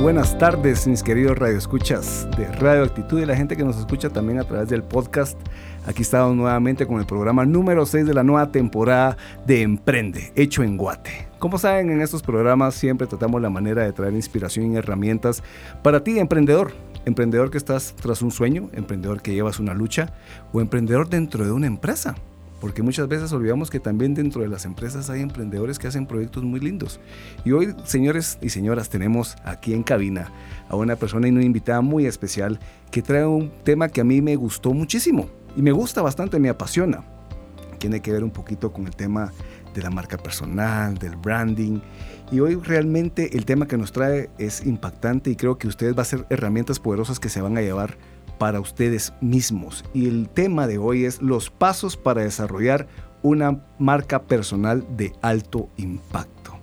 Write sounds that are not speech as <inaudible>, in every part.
Buenas tardes, mis queridos radioescuchas de Radio Actitud y la gente que nos escucha también a través del podcast. Aquí estamos nuevamente con el programa número 6 de la nueva temporada de Emprende, hecho en Guate. Como saben, en estos programas siempre tratamos la manera de traer inspiración y herramientas para ti, emprendedor. Emprendedor que estás tras un sueño, emprendedor que llevas una lucha o emprendedor dentro de una empresa porque muchas veces olvidamos que también dentro de las empresas hay emprendedores que hacen proyectos muy lindos. Y hoy, señores y señoras, tenemos aquí en cabina a una persona y una invitada muy especial que trae un tema que a mí me gustó muchísimo y me gusta bastante, me apasiona. Tiene que ver un poquito con el tema de la marca personal, del branding. Y hoy realmente el tema que nos trae es impactante y creo que ustedes va a ser herramientas poderosas que se van a llevar para ustedes mismos. Y el tema de hoy es los pasos para desarrollar una marca personal de alto impacto.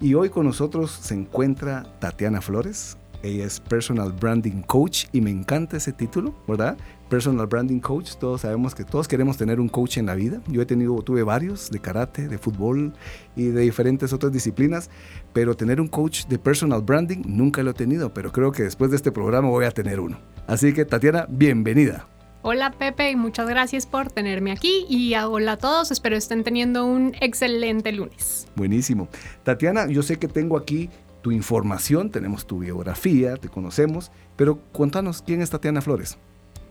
Y hoy con nosotros se encuentra Tatiana Flores. Ella es Personal Branding Coach y me encanta ese título, ¿verdad? Personal Branding Coach. Todos sabemos que todos queremos tener un coach en la vida. Yo he tenido, tuve varios de karate, de fútbol y de diferentes otras disciplinas, pero tener un coach de personal branding nunca lo he tenido, pero creo que después de este programa voy a tener uno. Así que Tatiana, bienvenida. Hola Pepe y muchas gracias por tenerme aquí y hola a todos, espero estén teniendo un excelente lunes. Buenísimo. Tatiana, yo sé que tengo aquí tu información, tenemos tu biografía, te conocemos, pero cuéntanos quién es Tatiana Flores.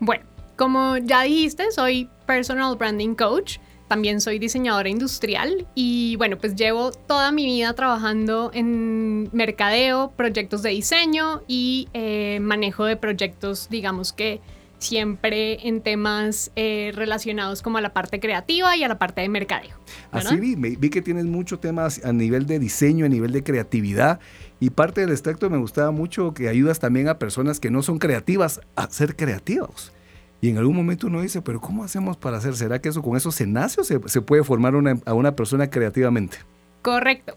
Bueno, como ya dijiste, soy personal branding coach. También soy diseñadora industrial y bueno, pues llevo toda mi vida trabajando en mercadeo, proyectos de diseño y eh, manejo de proyectos, digamos que siempre en temas eh, relacionados como a la parte creativa y a la parte de mercadeo. Así vi, vi que tienes muchos temas a nivel de diseño, a nivel de creatividad y parte del extracto me gustaba mucho que ayudas también a personas que no son creativas a ser creativos. Y en algún momento uno dice, pero ¿cómo hacemos para hacer? ¿Será que eso con eso se nace o se, puede formar a una persona creativamente? Correcto.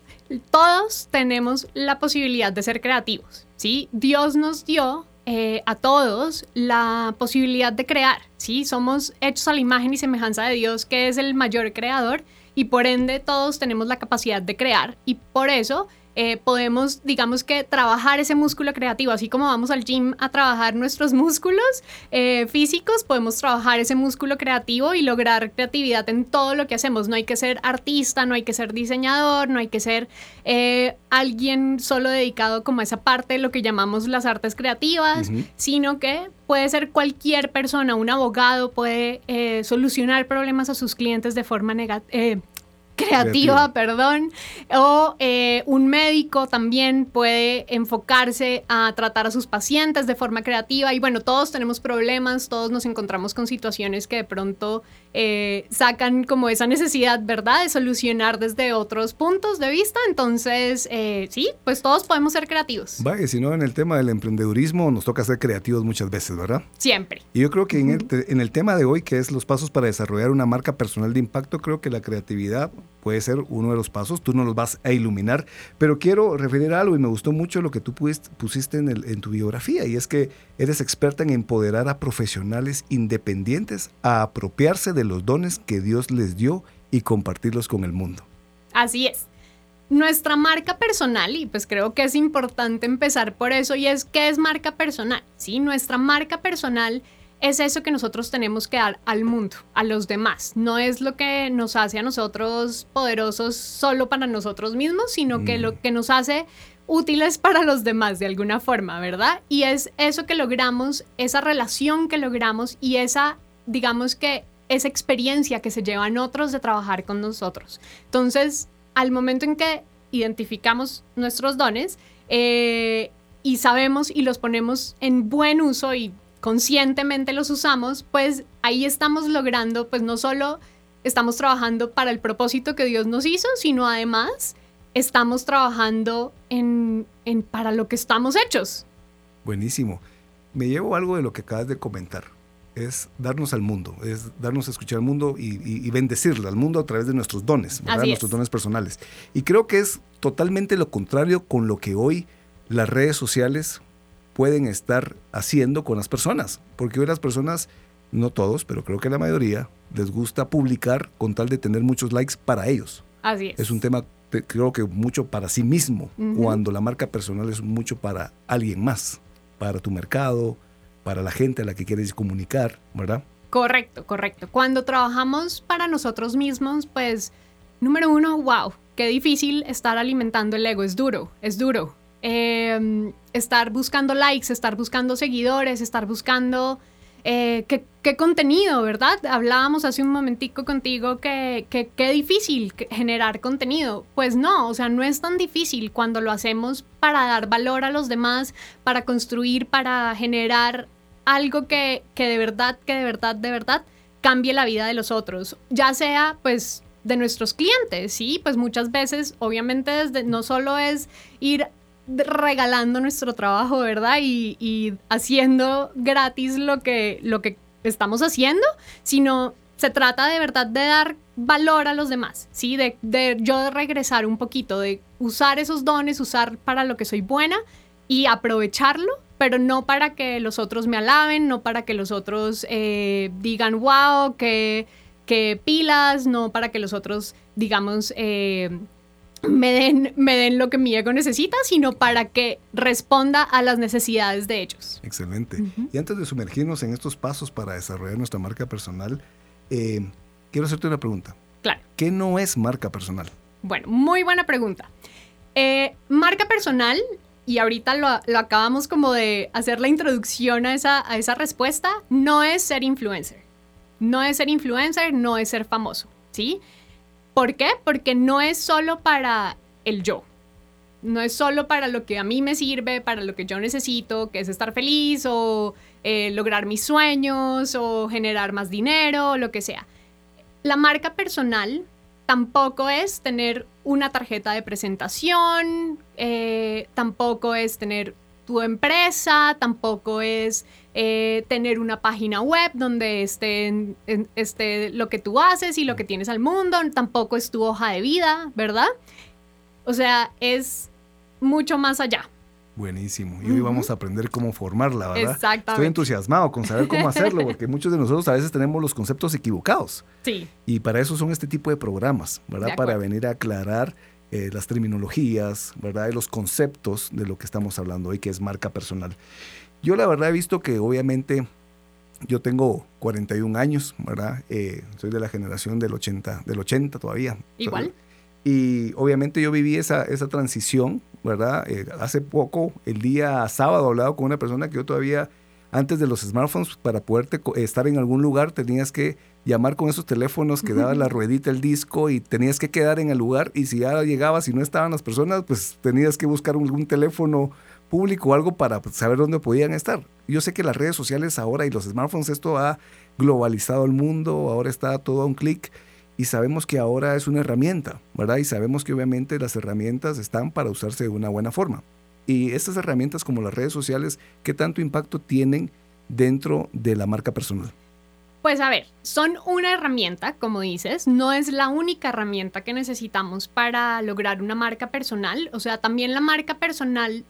Todos tenemos la posibilidad de ser creativos, ¿sí? Dios nos dio eh, a todos la posibilidad de crear, ¿sí? Somos hechos a la imagen y semejanza de Dios, que es el mayor creador, y por ende todos tenemos la capacidad de crear, y por eso eh, podemos, digamos que, trabajar ese músculo creativo, así como vamos al gym a trabajar nuestros <laughs> músculos eh, físicos, podemos trabajar ese músculo creativo y lograr creatividad en todo lo que hacemos. No hay que ser artista, no hay que ser diseñador, no hay que ser eh, alguien solo dedicado como a esa parte de lo que llamamos las artes creativas, sino que puede ser cualquier persona, un abogado puede solucionar problemas a sus clientes de forma negativa creativa, perdón, o eh, un médico también puede enfocarse a tratar a sus pacientes de forma creativa. Y bueno, todos tenemos problemas, todos nos encontramos con situaciones que de pronto eh, sacan como esa necesidad, ¿verdad?, de solucionar desde otros puntos de vista, entonces eh, sí, pues todos podemos ser creativos. Vaya, si no, en el tema del emprendedurismo nos toca ser creativos muchas veces, ¿verdad? Siempre. Y yo creo que en, el, en el tema de hoy, que es los pasos para desarrollar una marca personal de impacto, creo que la creatividad puede ser uno de los pasos, tú no los vas a iluminar, pero quiero referir a algo y me gustó mucho lo que tú pusiste en, el, en tu biografía y es que eres experta en empoderar a profesionales independientes a apropiarse de los dones que Dios les dio y compartirlos con el mundo. Así es. Nuestra marca personal, y pues creo que es importante empezar por eso, y es que es marca personal. Sí, nuestra marca personal es eso que nosotros tenemos que dar al mundo, a los demás. No es lo que nos hace a nosotros poderosos solo para nosotros mismos, sino que lo mm. que nos hace útiles para los demás de alguna forma, ¿verdad? Y es eso que logramos, esa relación que logramos y esa, digamos que, esa experiencia que se llevan otros de trabajar con nosotros. Entonces, al momento en que identificamos nuestros dones eh, y sabemos y los ponemos en buen uso y conscientemente los usamos, pues ahí estamos logrando, pues no solo estamos trabajando para el propósito que Dios nos hizo, sino además estamos trabajando en, en para lo que estamos hechos. Buenísimo. Me llevo algo de lo que acabas de comentar. es darnos al mundo, es darnos a escuchar al mundo y, bendecirle al mundo a través de nuestros dones, nuestros dones personales. Y creo que es totalmente lo contrario con lo que hoy las redes sociales pueden estar haciendo con las personas, porque hoy las personas, no todos, pero creo que la mayoría, les gusta publicar con tal de tener muchos likes para ellos. Así es. Es un tema, creo que mucho para sí mismo, cuando la marca personal es mucho para alguien más, para tu mercado, para la gente a la que quieres comunicar, ¿verdad? Correcto, correcto. Cuando trabajamos para nosotros mismos, pues, número uno, wow, qué difícil estar alimentando el ego, es duro, es duro. Em, estar buscando likes, estar buscando seguidores, estar buscando eh, qué, contenido, ¿verdad? Hablábamos hace un momentico contigo que qué difícil generar contenido. Pues no, o sea, no es tan difícil cuando lo hacemos para dar valor a los demás, para construir, para generar algo que, que de verdad, que de verdad, de verdad cambie la vida de los otros. Ya sea, pues, de nuestros clientes, ¿sí? Pues muchas veces, obviamente, desde, no solo es ir regalando nuestro trabajo, ¿verdad? Y, haciendo gratis lo que, lo que estamos haciendo, sino se trata de verdad de dar valor a los demás, ¿sí? De, de yo regresar un poquito, de usar esos dones, usar para lo que soy buena y aprovecharlo, pero no para que los otros me alaben, no para que los otros eh, digan, wow, que, pilas, no para que los otros, digamos, eh, me den, me den lo que mi ego necesita, sino para que responda a las necesidades de ellos. Excelente. Y antes de sumergirnos en estos pasos para desarrollar nuestra marca personal, eh, quiero hacerte una pregunta. Claro. ¿Qué no es marca personal? Bueno, muy buena pregunta. Eh, marca personal, y ahorita lo, lo, acabamos como de hacer la introducción a esa, a esa respuesta, no es ser influencer. No es ser influencer, no es ser famoso, ¿sí? ¿Por qué? Porque no es solo para el yo. No es solo para lo que a mí me sirve, para lo que yo necesito, que es estar feliz o eh, lograr mis sueños o generar más dinero, o lo que sea. La marca personal tampoco es tener una tarjeta de presentación, eh, tampoco es tener tu empresa, tampoco es eh, tener una página web donde esté, esté lo que tú haces y lo que tienes al mundo, tampoco es tu hoja de vida, ¿verdad? O sea, es mucho más allá. Buenísimo. Y hoy vamos a aprender cómo formarla, ¿verdad? Exactamente. Estoy entusiasmado con saber cómo <laughs> hacerlo, porque muchos de nosotros a veces tenemos los conceptos equivocados. Sí. Y para eso son este tipo de programas, ¿verdad? Para venir a aclarar eh, las terminologías, ¿verdad? Y los conceptos de lo que estamos hablando hoy, que es marca personal. Yo la verdad he visto que obviamente yo tengo 41 años, ¿verdad? Eh, soy de la generación del 80, del 80 todavía. Igual. Y obviamente yo viví esa, esa transición, ¿verdad? Eh, hace poco, el día sábado, hablado con una persona que yo todavía, antes de los smartphones, para poder estar en algún lugar, tenías que llamar con esos teléfonos que daba la ruedita el disco y tenías que quedar en el lugar y si ya llegabas y no estaban las personas, pues tenías que buscar algún teléfono público o algo para saber dónde podían estar. Yo sé que las redes sociales ahora y los smartphones, esto ha globalizado el mundo, ahora está todo a un clic y sabemos que ahora es una herramienta, ¿verdad? Y sabemos que obviamente las herramientas están para usarse de una buena forma. Y estas herramientas como las redes sociales, ¿qué tanto impacto tienen dentro de la marca personal? Pues a ver, son una herramienta, como dices, no es la única herramienta que necesitamos para lograr una marca personal. O sea, también la marca personal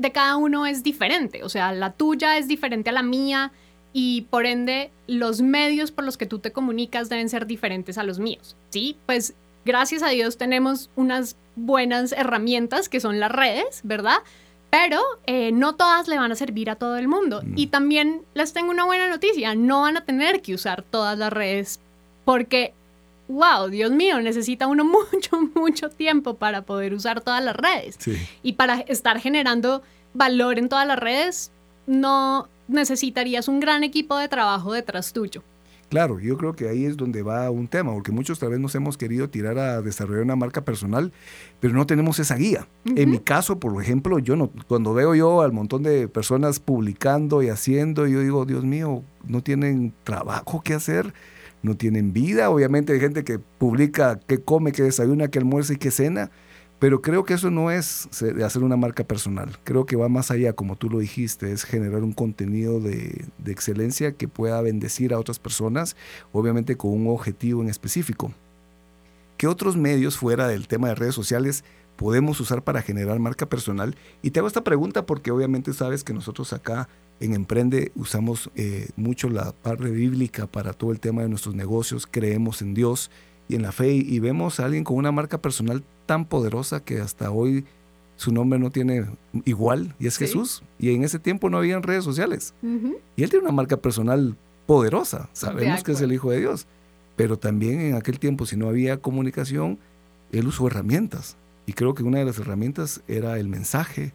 de cada uno es diferente. O sea, la tuya es diferente a la mía y por ende los medios por los que tú te comunicas deben ser diferentes a los míos. Sí, pues gracias a Dios tenemos unas buenas herramientas que son las redes, ¿verdad? Pero eh, no todas le van a servir a todo el mundo. Mm. Y también les tengo una buena noticia, no van a tener que usar todas las redes porque, wow, Dios mío, necesita uno <laughs> mucho, mucho tiempo para poder usar todas las redes. Y para estar generando valor en todas las redes, no necesitarías un gran equipo de trabajo detrás tuyo. Claro, yo creo que ahí es donde va un tema, porque muchos tal vez nos hemos querido tirar a desarrollar una marca personal, pero no tenemos esa guía. En mi caso, por ejemplo, yo no, cuando veo yo al montón de personas publicando y haciendo, yo digo, Dios mío, no tienen trabajo que hacer, no tienen vida. Obviamente hay gente que publica qué come, qué desayuna, qué almuerza y qué cena, Pero creo que eso no es hacer una marca personal. Creo que va más allá, como tú lo dijiste, es generar un contenido de, de excelencia que pueda bendecir a otras personas, obviamente con un objetivo en específico. ¿Qué otros medios fuera del tema de redes sociales podemos usar para generar marca personal? Y te hago esta pregunta porque obviamente sabes que nosotros acá en Emprende usamos eh, mucho la parte bíblica para todo el tema de nuestros negocios, creemos en Dios y en la fe y vemos a alguien con una marca personal tan poderosa que hasta hoy su nombre no tiene igual y es Jesús. Y en ese tiempo no habían redes sociales. Y él tiene una marca personal poderosa. Sabemos que es el Hijo de Dios. Pero también en aquel tiempo, si no había comunicación, él usó herramientas. Y creo que una de las herramientas era el mensaje,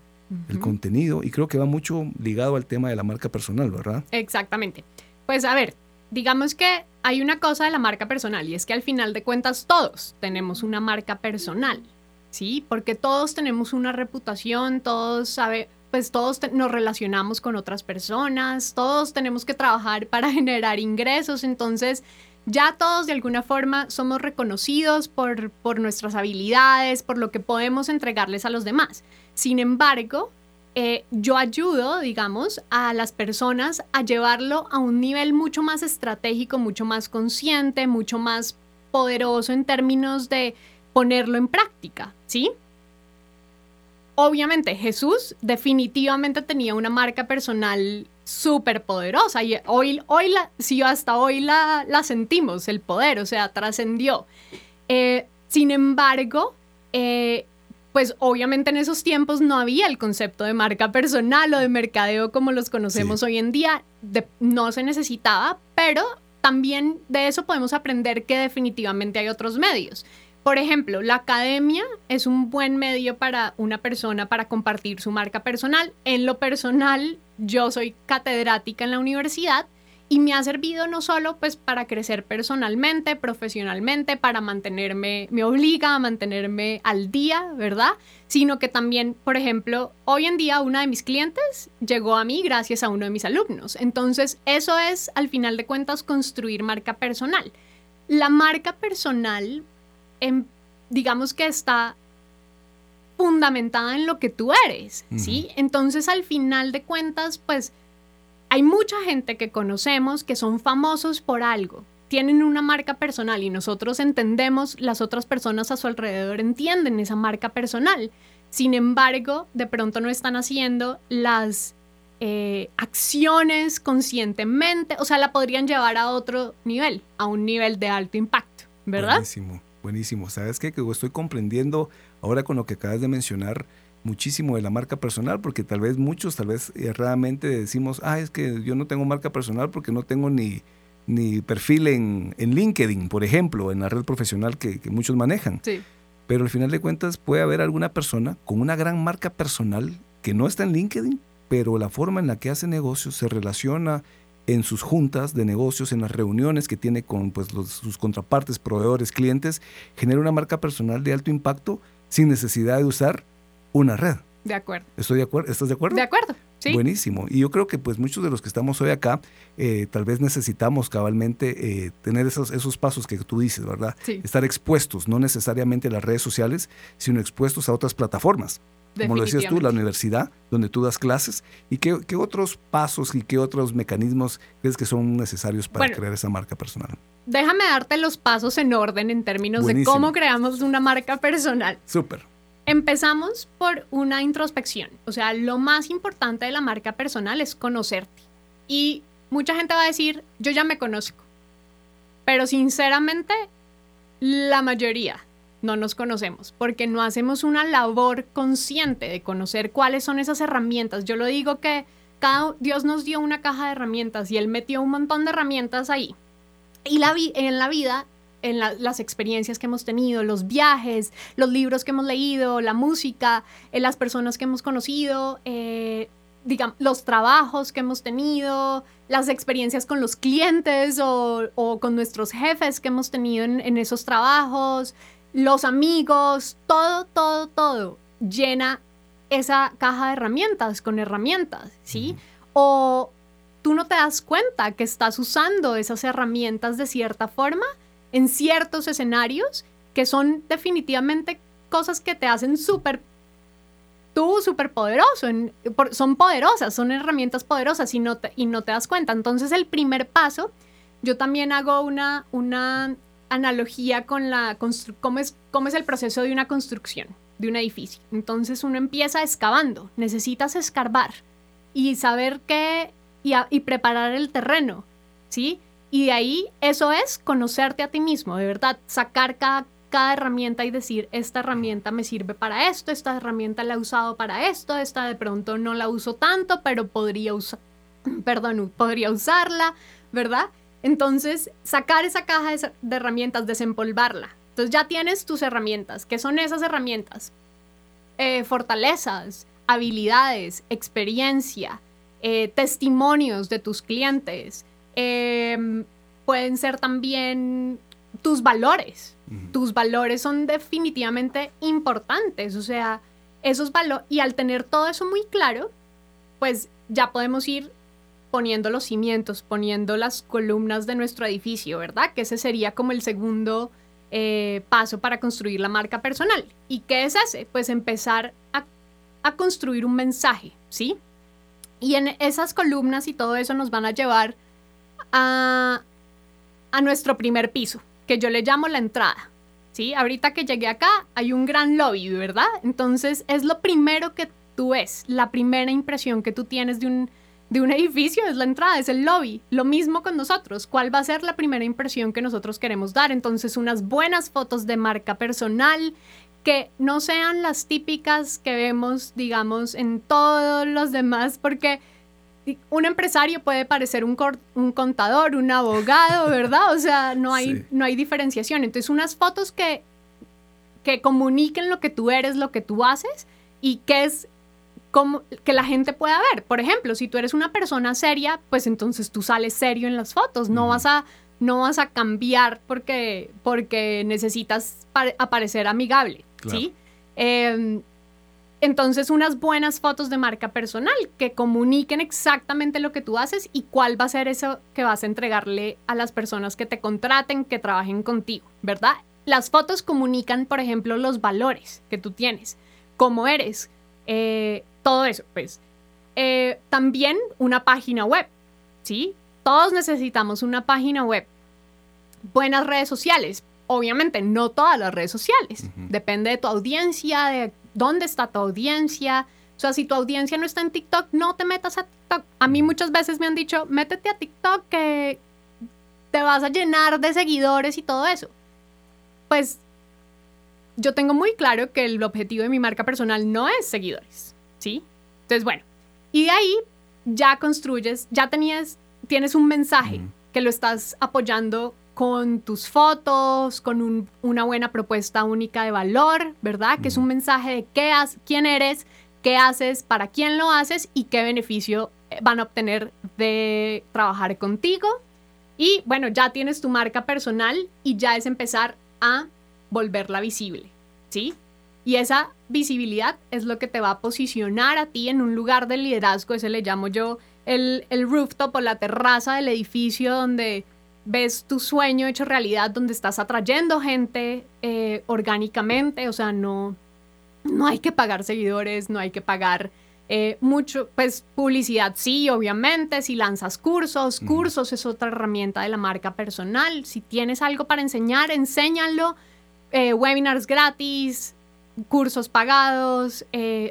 el contenido. Y creo que va mucho ligado al tema de la marca personal, ¿verdad? Exactamente. Pues a ver, digamos que hay una cosa de la marca personal y es que al final de cuentas todos tenemos una marca personal, ¿sí? Porque todos tenemos una reputación, todos sabe, pues todos nos relacionamos con otras personas, todos tenemos que trabajar para <laughs> generar ingresos, entonces ya todos de alguna forma somos reconocidos por, por nuestras habilidades, por lo que podemos entregarles a los demás. Sin embargo, eh, yo ayudo, digamos, a las personas a llevarlo a un nivel mucho más estratégico, mucho más consciente, mucho más poderoso en términos de ponerlo en práctica, ¿sí? Obviamente Jesús definitivamente tenía una marca personal súper poderosa y hoy, hoy la, si hasta hoy la, la sentimos, el poder, o sea, trascendió. Eh, sin embargo, eh, pues obviamente en esos tiempos no había el concepto de marca personal o de mercadeo como los conocemos hoy en día, no se necesitaba, pero también de eso podemos aprender que definitivamente hay otros medios. Por ejemplo, la academia es un buen medio para una persona para compartir su marca personal. En lo personal, yo soy catedrática en la universidad y me ha servido no solo pues para crecer personalmente, profesionalmente, para mantenerme, me obliga a mantenerme al día, ¿verdad? Sino que también, por ejemplo, hoy en día una de mis clientes llegó a mí gracias a uno de mis alumnos. Entonces, eso es, al final de cuentas, construir marca personal. La marca personal, en, digamos que está fundamentada en lo que tú eres, ¿sí? Entonces, al final de cuentas, pues hay mucha gente que conocemos que son famosos por algo, tienen una marca personal y nosotros entendemos, las otras personas a su alrededor entienden esa marca personal. Sin embargo, de pronto no están haciendo las eh, acciones conscientemente, o sea, la podrían llevar a otro nivel, a un nivel de alto impacto, ¿verdad? Buenísimo, buenísimo. ¿Sabes qué? Que estoy comprendiendo ahora con lo que acabas de mencionar muchísimo de la marca personal, porque tal vez muchos, tal vez erradamente decimos, ah, es que yo no tengo marca personal porque no tengo ni, ni perfil en, en LinkedIn, por ejemplo, en la red profesional que, muchos manejan. Sí. Pero al final de cuentas puede haber alguna persona con una gran marca personal que no está en LinkedIn, pero la forma en la que hace negocios se relaciona en sus juntas de negocios, en las reuniones que tiene con pues, sus contrapartes, proveedores, clientes, genera una marca personal de alto impacto sin necesidad de usar una red. De acuerdo. Estoy de acuerdo. ¿Estás de acuerdo? De acuerdo. Sí. Buenísimo. Y yo creo que pues muchos de los que estamos hoy acá, eh, tal vez necesitamos cabalmente eh, tener esos, esos pasos que tú dices, ¿verdad? Sí. Estar expuestos, no necesariamente a las redes sociales, sino expuestos a otras plataformas. Como lo decías tú, la universidad, donde tú das clases. ¿Y qué, qué otros pasos y qué otros mecanismos crees que son necesarios para crear esa marca personal? Déjame darte los pasos en orden en términos de cómo creamos una marca personal. Súper. Empezamos por una introspección. O sea, lo más importante de la marca personal es conocerte. Y mucha gente va a decir, yo ya me conozco. Pero sinceramente, la mayoría no nos conocemos porque no hacemos una labor consciente de conocer cuáles son esas herramientas. Yo lo digo que cada, Dios nos dio una caja de herramientas y Él metió un montón de herramientas ahí. Y la en la vida en las experiencias que hemos tenido, los viajes, los libros que hemos leído, la música, en las personas que hemos conocido, eh, digamos, los trabajos que hemos tenido, las experiencias con los clientes o, con nuestros jefes que hemos tenido en, esos trabajos, los amigos, todo, todo, todo llena esa caja de herramientas con herramientas, ¿sí? O tú no te das cuenta que estás usando esas herramientas de cierta forma en ciertos escenarios que son definitivamente cosas que te hacen súper tú súper poderoso, son poderosas, son herramientas poderosas y no, te, y no te das cuenta. Entonces el primer paso, yo también hago una, una analogía con la cómo es, cómo es el proceso de una construcción, de un edificio. Entonces uno empieza excavando, necesitas escarbar y saber qué y, preparar el terreno, ¿sí? Y de ahí eso es conocerte a ti mismo, de verdad, sacar cada cada herramienta y decir, esta herramienta me sirve para esto, esta herramienta la he usado para esto, esta de pronto no la uso tanto, pero podría usar, <clears throat> perdón, podría usarla, ¿verdad? Entonces, sacar esa caja de, herramientas, desempolvarla. Entonces ya tienes tus herramientas. ¿Qué son esas herramientas? Eh, fortalezas, habilidades, experiencia, eh, testimonios de tus clientes. Em, pueden ser también tus valores, tus valores son definitivamente importantes, o sea, esos valores, y al tener todo eso muy claro, pues ya podemos ir poniendo los cimientos, poniendo las columnas de nuestro edificio, ¿verdad? Que ese sería como el segundo eh, paso para construir la marca personal. ¿Y qué es ese? Pues empezar a, a construir un mensaje, ¿sí? Y en esas columnas y todo eso nos van a llevar a, a nuestro primer piso, que yo le llamo la entrada. ¿sí? Ahorita que llegué acá hay un gran lobby, ¿verdad? Entonces es lo primero que tú ves, la primera impresión que tú tienes de un, de un edificio es la entrada, es el lobby. Lo mismo con nosotros, ¿cuál va a ser la primera impresión que nosotros queremos dar? Entonces unas buenas fotos de marca personal que no sean las típicas que vemos, digamos, en todos los demás, porque un empresario puede parecer un, un, contador, un abogado, <laughs> ¿verdad? O sea, no hay, no hay diferenciación. Entonces, unas fotos que, que comuniquen lo que tú eres, lo que tú haces y que es como que la gente pueda ver. Por ejemplo, si tú eres una persona seria, pues entonces tú sales serio en las fotos. No vas a no vas a cambiar porque, porque necesitas aparecer amigable, ¿sí? Em, entonces, unas buenas fotos de marca personal que comuniquen exactamente lo que tú haces y cuál va a ser eso que vas a entregarle a las personas que te contraten, que trabajen contigo, ¿verdad? Las fotos comunican, por ejemplo, los valores que tú tienes, cómo eres, eh, todo eso, pues. Eh, también una página web, ¿sí? Todos necesitamos una página web. Buenas redes sociales. Obviamente, no todas las redes sociales. Depende de tu audiencia, de dónde está tu audiencia. O sea, si tu audiencia no está en TikTok, no te metas a TikTok. A mí muchas veces me han dicho, métete a TikTok que te vas a llenar de seguidores y todo eso. Pues yo tengo muy claro que el objetivo de mi marca personal no es seguidores, ¿sí? Entonces, bueno, y de ahí ya construyes, ya tenías, tienes un mensaje que lo estás apoyando con tus fotos, con una buena propuesta única de valor, ¿verdad? Que es un mensaje de qué quién eres, qué haces, para quién lo haces y qué beneficio eh, van a obtener de trabajar contigo. Y bueno, ya tienes tu marca personal y ya es empezar a volverla visible, ¿sí? Y esa visibilidad es lo que te va a posicionar a ti en un lugar de liderazgo, ese le llamo yo el, el rooftop o la terraza del edificio donde ves tu sueño hecho realidad donde estás atrayendo gente eh, orgánicamente, o sea, no, no hay que pagar seguidores, no hay que pagar eh, mucho, pues publicidad sí, obviamente, si lanzas cursos, cursos es otra herramienta de la marca personal, si tienes algo para enseñar, enséñalo, eh, webinars gratis, cursos pagados,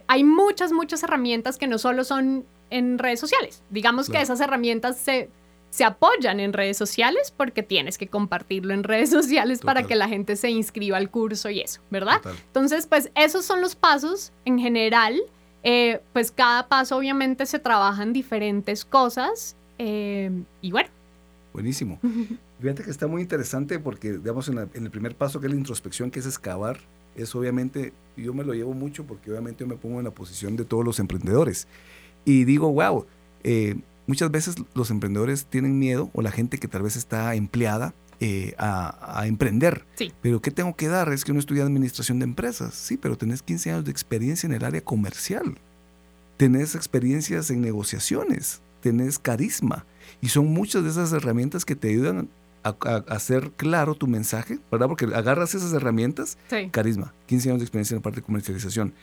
hay muchas, muchas herramientas que no solo son en redes sociales, digamos que esas herramientas se se apoyan en redes sociales porque tienes que compartirlo en redes sociales para que la gente se inscriba al curso y eso, ¿verdad? Entonces, pues esos son los pasos en general. Eh, pues cada paso obviamente se trabajan diferentes cosas eh, y bueno. Buenísimo. <laughs> Fíjate que está muy interesante porque, digamos, en, el primer paso que es la introspección, que es excavar, es obviamente, yo me lo llevo mucho porque obviamente yo me pongo en la posición de todos los emprendedores y digo, wow, eh, muchas veces los emprendedores tienen miedo o la gente que tal vez está empleada eh, a, emprender. Sí. Pero ¿qué tengo que dar? Es que uno estudia administración de empresas. Sí, pero tenés 15 años de experiencia en el área comercial. Tenés experiencias en negociaciones. Tenés carisma. Y son muchas de esas herramientas que te ayudan a, a hacer claro tu mensaje, ¿verdad? Porque agarras esas herramientas, Sí. carisma, 15 años de experiencia en la parte de comercialización,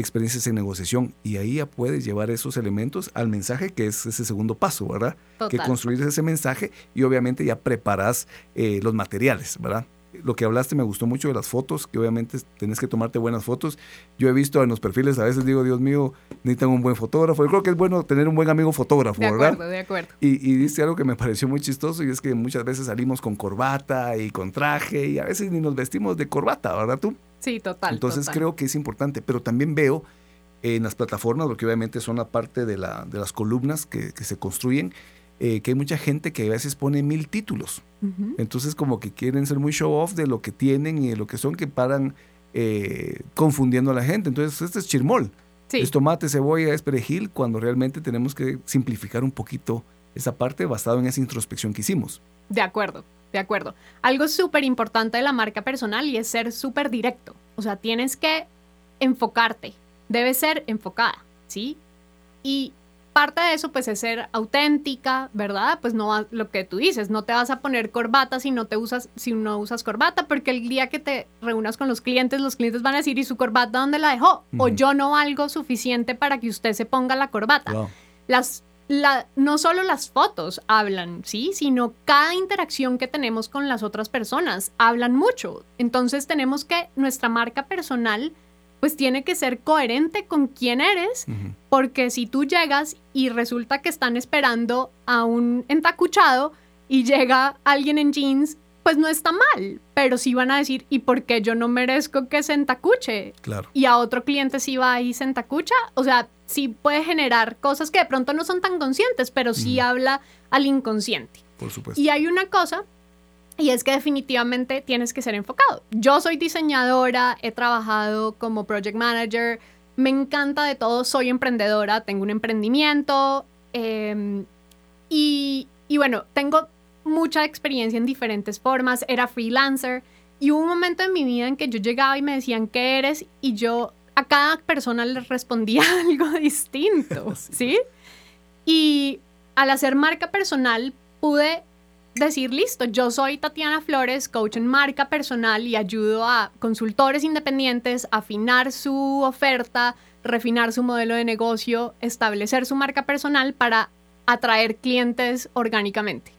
experiencias en negociación, y ahí ya puedes llevar esos elementos al mensaje, que es ese segundo paso, ¿verdad? Que construir ese mensaje y obviamente ya preparas eh, los materiales, ¿verdad? Lo que hablaste me gustó mucho de las fotos, que obviamente tenés que tomarte buenas fotos. Yo he visto en los perfiles, a veces digo, Dios mío, necesitan un buen fotógrafo. Yo creo que es bueno tener un buen amigo fotógrafo, De ¿verdad? acuerdo, de acuerdo. Y, y dice algo que me <laughs> pareció muy chistoso y es que muchas veces salimos con corbata y con traje y a veces ni nos vestimos de corbata, ¿verdad tú? Sí, total. Entonces total. creo que es importante, pero también veo en las plataformas, porque obviamente son la parte de, la, de las columnas que, que se construyen, eh, que hay mucha gente que a veces pone mil títulos. Entonces como que quieren ser muy show off de lo que tienen y de lo que son, que paran eh, confundiendo a la gente. Entonces este es chirmol. Sí, Es tomate, cebolla, es perejil, cuando realmente tenemos que simplificar un poquito esa parte basado en esa introspección que hicimos. de acuerdo, de acuerdo. Algo súper importante de la marca personal y es ser súper directo. O sea, tienes que enfocarte. Debe ser enfocada, ¿sí? Y parte de eso, pues, es ser auténtica, ¿verdad? Pues no lo que tú dices, no te vas a poner corbata si no te usas, si no usas corbata, porque el día que te reúnas con los clientes, los clientes van a decir, ¿y su corbata dónde la dejó? O yo no valgo suficiente para que usted se ponga la corbata Wow. las, la, no solo las fotos hablan, ¿sí? Sino cada interacción que tenemos con las otras personas hablan mucho. Entonces tenemos que nuestra marca personal pues tiene que ser coherente con quién eres, porque si tú llegas y resulta que están esperando a un entacuchado y llega alguien en jeans, pues no está mal, pero sí van a decir, ¿y por qué yo no merezco que se entacuche? Claro. y a otro cliente sí va y se entacucha. O sea, sí puede generar cosas que de pronto no son tan conscientes, pero sí habla al inconsciente. Por supuesto. Y hay una cosa, y es que definitivamente tienes que ser enfocado. Yo soy diseñadora, he trabajado como project manager, me encanta de todo, soy emprendedora, tengo un emprendimiento eh, y, y bueno, tengo mucha experiencia en diferentes formas, era freelancer y hubo un momento en mi vida en que yo llegaba y me decían, ¿qué eres? Y yo a cada persona le respondía <laughs> algo distinto, ¿sí? Y al hacer marca personal pude decir, listo, yo soy Tatiana Flores, coach en marca personal y ayudo a consultores independientes a afinar su oferta, refinar su modelo de negocio, establecer su marca personal para atraer clientes orgánicamente.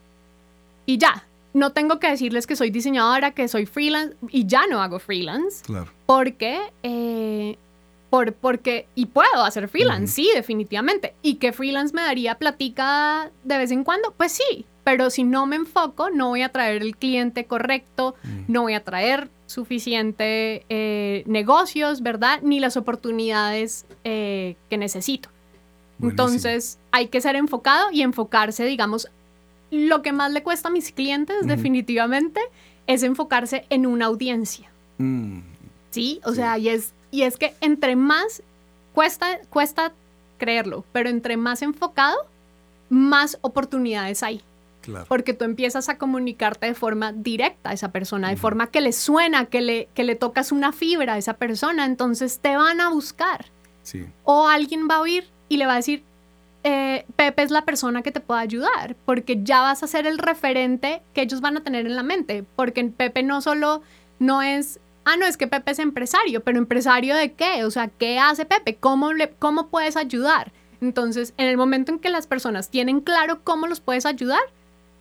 Y ya, no tengo que decirles que soy diseñadora, que soy freelance y ya no hago freelance Claro. porque eh, por, porque y puedo hacer freelance, sí, definitivamente. Y que freelance me daría platica de vez en cuando, pues sí. Pero si no me enfoco, no voy a traer el cliente correcto, Mm. no voy a traer suficiente eh, negocios, ¿verdad? Ni las oportunidades eh, que necesito. Buenísimo. Entonces, hay que ser enfocado y enfocarse, digamos, lo que más le cuesta a mis clientes, definitivamente, es enfocarse en una audiencia. Mm, Sí, o Sí. sea, y es, y es que entre más cuesta, cuesta creerlo, pero entre más enfocado, más oportunidades hay. Claro. Porque tú empiezas a comunicarte de forma directa a esa persona, de Ujú. forma que le suena, que le, que le tocas una fibra a esa persona, entonces te van a buscar. Sí. O alguien va a oír y le va a decir, eh, Pepe es la persona que te puede ayudar, porque ya vas a ser el referente que ellos van a tener en la mente, porque Pepe no solo no es, ah, no, es que Pepe es empresario, pero empresario de qué, o sea, ¿qué hace Pepe? ¿Cómo, le, cómo puedes ayudar? Entonces, en el momento en que las personas tienen claro cómo los puedes ayudar,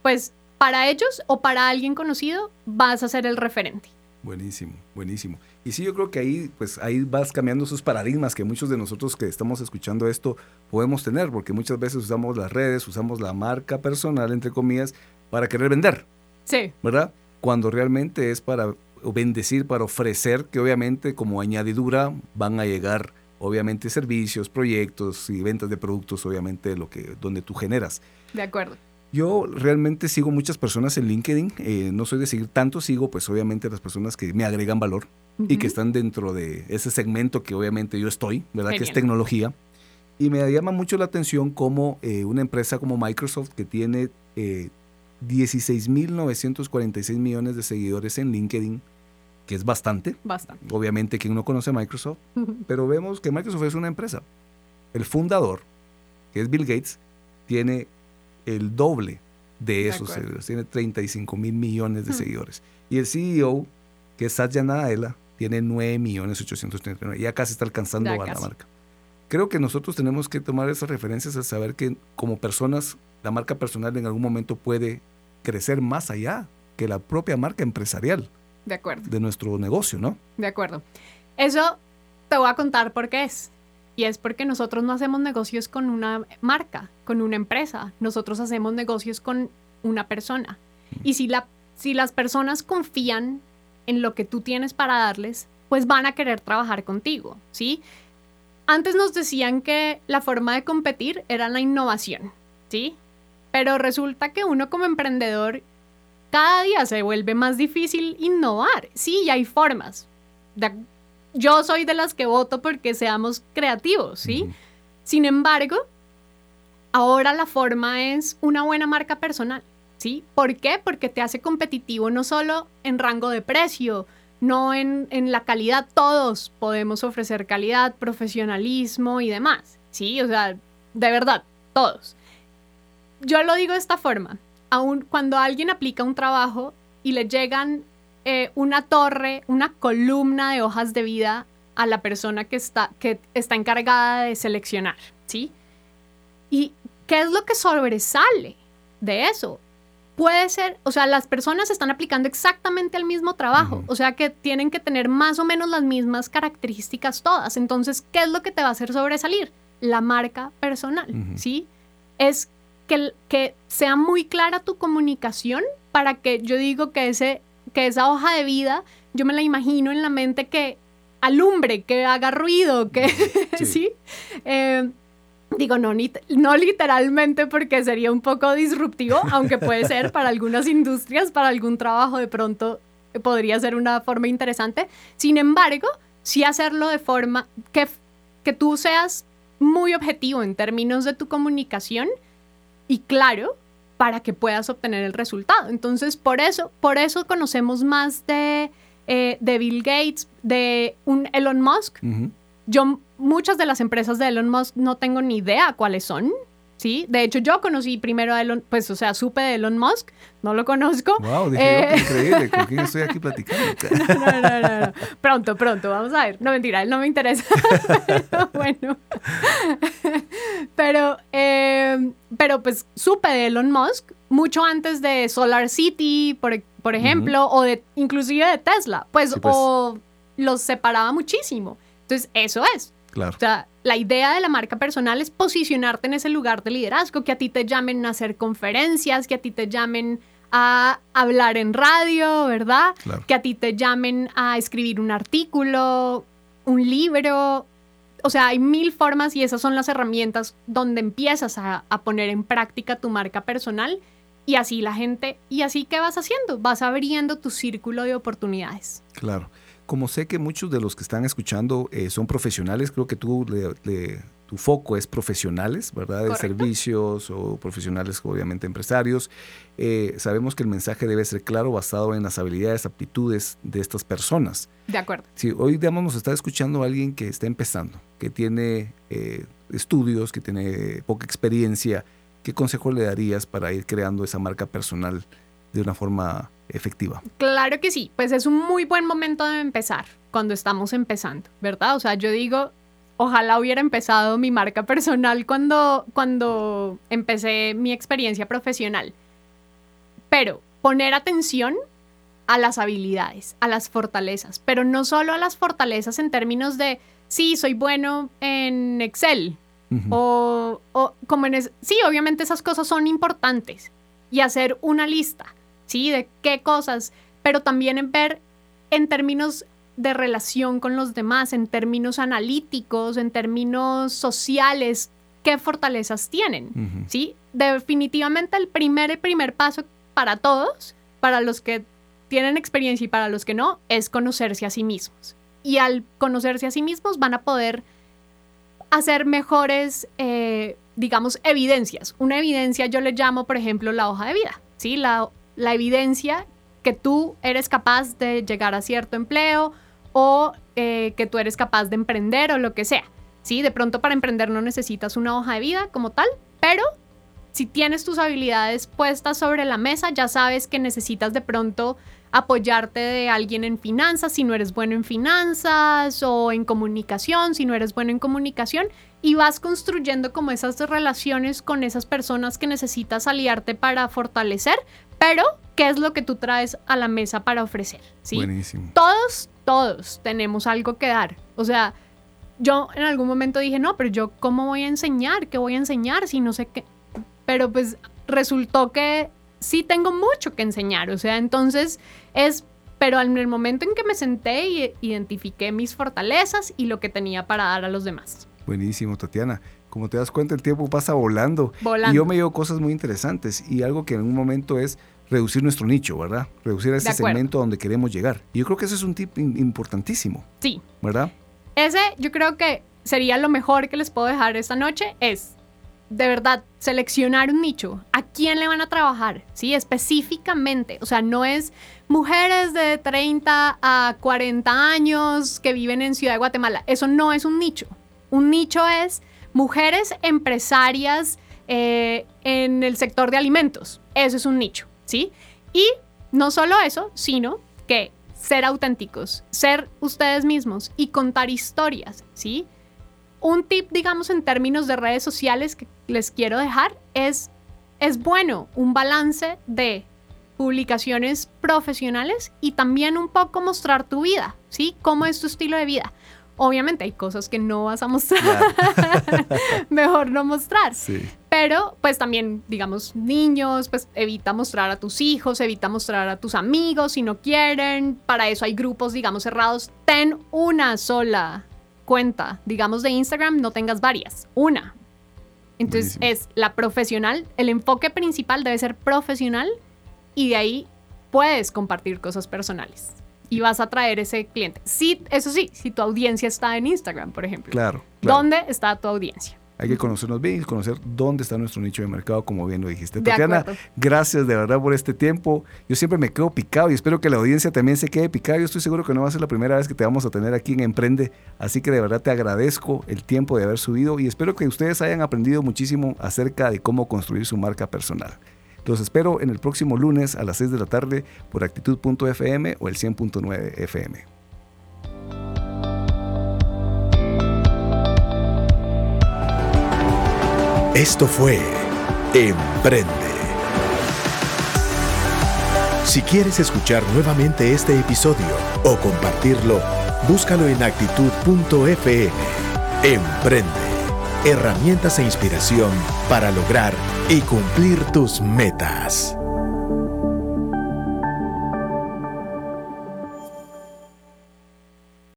pues para ellos o para alguien conocido vas a ser el referente. Buenísimo, buenísimo. Y sí, yo creo que ahí, pues ahí vas cambiando esos paradigmas que muchos de nosotros que estamos escuchando esto podemos tener, porque muchas veces usamos las redes, usamos la marca personal, entre comillas, para querer vender, Sí, ¿verdad? Cuando realmente es para bendecir, para ofrecer, que obviamente como añadidura van a llegar, obviamente, servicios, proyectos y ventas de productos, obviamente, lo que, donde tú generas. de acuerdo. Yo realmente sigo muchas personas en LinkedIn, eh, no soy de seguir tanto, sigo pues obviamente las personas que me agregan valor y que están dentro de ese segmento que obviamente yo estoy, ¿verdad? Que es tecnología. Y me llama mucho la atención como eh, una empresa como Microsoft que tiene eh, 16.946 millones de seguidores en LinkedIn, que es bastante. Bastante. Obviamente quien no conoce a Microsoft, pero vemos que Microsoft es una empresa. El fundador, que es Bill Gates, tiene el doble de esos seguidores. Tiene 35 mil millones de seguidores. Y el CEO, que es Satya Nadella, tiene 9 millones 839. Ya casi está alcanzando a la marca. Creo que nosotros tenemos que tomar esas referencias a saber que como personas, la marca personal en algún momento puede crecer más allá que la propia marca empresarial. De acuerdo. De nuestro negocio, ¿no? De acuerdo. Eso te voy a contar por qué es. Y es porque nosotros no hacemos negocios con una marca, con una empresa. Nosotros hacemos negocios con una persona. Y si, la, si las personas confían en lo que tú tienes para darles, pues van a querer trabajar contigo, ¿sí? Antes nos decían que la forma de competir era la innovación, ¿sí? Pero resulta que uno como emprendedor cada día se vuelve más difícil innovar. Sí, y hay formas. Yo soy de las que voto porque seamos creativos, ¿sí? Sin embargo, ahora la forma es una buena marca personal, ¿sí? ¿Por qué? Porque te hace competitivo no solo en rango de precio, no en, en la calidad. Todos podemos ofrecer calidad, profesionalismo y demás, ¿sí? O sea, de verdad, todos. Yo lo digo de esta forma aun cuando alguien aplica un trabajo y le llegan eh, una torre, una columna de hojas de vida a la persona que está, que está encargada de seleccionar, ¿sí? ¿Y qué es lo que sobresale de eso? Puede ser, o sea, las personas están aplicando exactamente el mismo trabajo, o sea que tienen que tener más o menos las mismas características todas. Entonces, ¿qué es lo que te va a hacer sobresalir? La marca personal, ¿sí? Es que, sea muy clara tu comunicación para que yo digo que, ese, que esa hoja de vida, yo me la imagino en la mente que alumbre, que haga ruido, que <laughs> sí. Eh, digo, no, no literalmente porque sería un poco disruptivo, aunque puede ser para <laughs> algunas industrias, para algún trabajo de pronto podría ser una forma interesante. Sin embargo, sí hacerlo de forma que, que tú seas muy objetivo en términos de tu comunicación y claro para que puedas obtener el resultado. Entonces, por eso, por eso conocemos más de, eh, de Bill Gates, de un Elon Musk. Yo, muchas de las empresas de Elon Musk no tengo ni idea cuáles son. ¿Sí? De hecho, yo conocí primero a Elon, pues, o sea, supe de Elon Musk, no lo conozco. Wow, dije, eh... increíble, ¿con quién estoy aquí <laughs> platicando? no, no, no, no, Pronto, pronto, vamos a ver. No, mentira, él no me interesa. <laughs> pero, bueno. pero, eh, pero, pues, supe de Elon Musk mucho antes de Solar City, por, por ejemplo, o de, inclusive de Tesla, pues, pues, o los separaba muchísimo. Entonces, eso es. Claro. O sea, la idea de la marca personal es posicionarte en ese lugar de liderazgo, que a ti te llamen a hacer conferencias, que a ti te llamen a hablar en radio, ¿verdad? Que a ti te llamen a escribir un artículo, un libro. O sea, hay mil formas y esas son las herramientas donde empiezas a, a poner en práctica tu marca personal y así la gente, y así qué vas haciendo, vas abriendo tu círculo de oportunidades. Claro como sé que muchos de los que están escuchando eh, son profesionales, creo que tú tu foco es profesionales, ¿verdad? De servicios o profesionales, obviamente empresarios. Eh, sabemos que el mensaje debe ser claro, basado en las habilidades, aptitudes de estas personas. De acuerdo. Si hoy, digamos, nos está escuchando alguien que está empezando, que tiene eh, estudios, que tiene poca experiencia, ¿qué consejo le darías para ir creando esa marca personal de una forma efectiva. Claro que sí, pues es un muy buen momento de empezar cuando estamos empezando, ¿verdad? O sea, yo digo, ojalá hubiera empezado mi marca personal cuando, cuando empecé mi experiencia profesional. Pero poner atención a las habilidades, a las fortalezas, pero no solo a las fortalezas en términos de, sí, soy bueno en Excel, o, o, como en... sí, obviamente esas cosas son importantes, y hacer una lista ¿sí? De qué cosas, pero también en ver en términos de relación con los demás, en términos analíticos, en términos sociales, qué fortalezas tienen, ¿sí? Definitivamente el primer, el primer paso para todos, para los que tienen experiencia y para los que no, es conocerse a sí mismos. Y al conocerse a sí mismos van a poder hacer mejores, eh, digamos, evidencias. Una evidencia yo le llamo, por ejemplo, la hoja de vida. ¿sí? La la evidencia que tú eres capaz de llegar a cierto empleo o eh, que tú eres capaz de emprender o lo que sea. Sí, de pronto para emprender no necesitas una hoja de vida como tal, pero si tienes tus habilidades puestas sobre la mesa, ya sabes que necesitas de pronto apoyarte de alguien en finanzas si no eres bueno en finanzas o en comunicación si no eres bueno en comunicación y vas construyendo como esas relaciones con esas personas que necesitas aliarte para fortalecer, pero ¿qué es lo que tú traes a la mesa para ofrecer? ¿sí? Buenísimo. Todos, todos tenemos algo que dar. O sea, yo en algún momento dije, no, pero yo cómo voy a enseñar, qué voy a enseñar si no sé qué. Pero pues resultó que sí tengo mucho que enseñar. O sea, entonces es, pero en el momento en que me senté y identifiqué mis fortalezas y lo que tenía para dar a los demás. Buenísimo, Tatiana. Como te das cuenta, el tiempo pasa volando. Volando. Y yo me llevo cosas muy interesantes y algo que en un momento es reducir nuestro nicho, ¿verdad? Reducir ese segmento donde queremos llegar. Y yo creo que ese es un tip importantísimo. Sí. ¿Verdad? Ese yo creo que sería lo mejor que les puedo dejar esta noche es de verdad seleccionar un nicho, a quién le van a trabajar, ¿sí? Específicamente, o sea, no es mujeres de 30 a 40 años que viven en Ciudad de Guatemala, eso no es un nicho. Un nicho es mujeres empresarias eh, en el sector de alimentos, eso es un nicho, ¿sí? Y no solo eso, sino que ser auténticos, ser ustedes mismos y contar historias, ¿sí? Un tip, digamos, en términos de redes sociales que les quiero dejar es, es bueno un balance de publicaciones profesionales y también un poco mostrar tu vida, ¿sí? ¿Cómo es tu estilo de vida? Obviamente hay cosas que no vas a mostrar, <laughs> mejor no mostrar. Sí. Pero pues también, digamos, niños, pues evita mostrar a tus hijos, evita mostrar a tus amigos si no quieren. Para eso hay grupos, digamos, cerrados. Ten una sola cuenta, digamos, de Instagram, no tengas varias, una. Entonces Buenísimo. es la profesional, el enfoque principal debe ser profesional y de ahí puedes compartir cosas personales y vas a traer ese cliente. Sí, eso sí, si tu audiencia está en Instagram, por ejemplo. Claro. claro. ¿Dónde está tu audiencia? Hay que conocernos bien y conocer dónde está nuestro nicho de mercado, como bien lo dijiste. Tatiana, gracias de verdad por este tiempo. Yo siempre me quedo picado y espero que la audiencia también se quede picada. Yo estoy seguro que no va a ser la primera vez que te vamos a tener aquí en Emprende. Así que de verdad te agradezco el tiempo de haber subido y espero que ustedes hayan aprendido muchísimo acerca de cómo construir su marca personal. Los espero en el próximo lunes a las 6 de la tarde por actitud.fm o el 100.9 FM. Esto fue Emprende. Si quieres escuchar nuevamente este episodio o compartirlo, búscalo en actitud.fm. Emprende. Herramientas e inspiración para lograr y cumplir tus metas.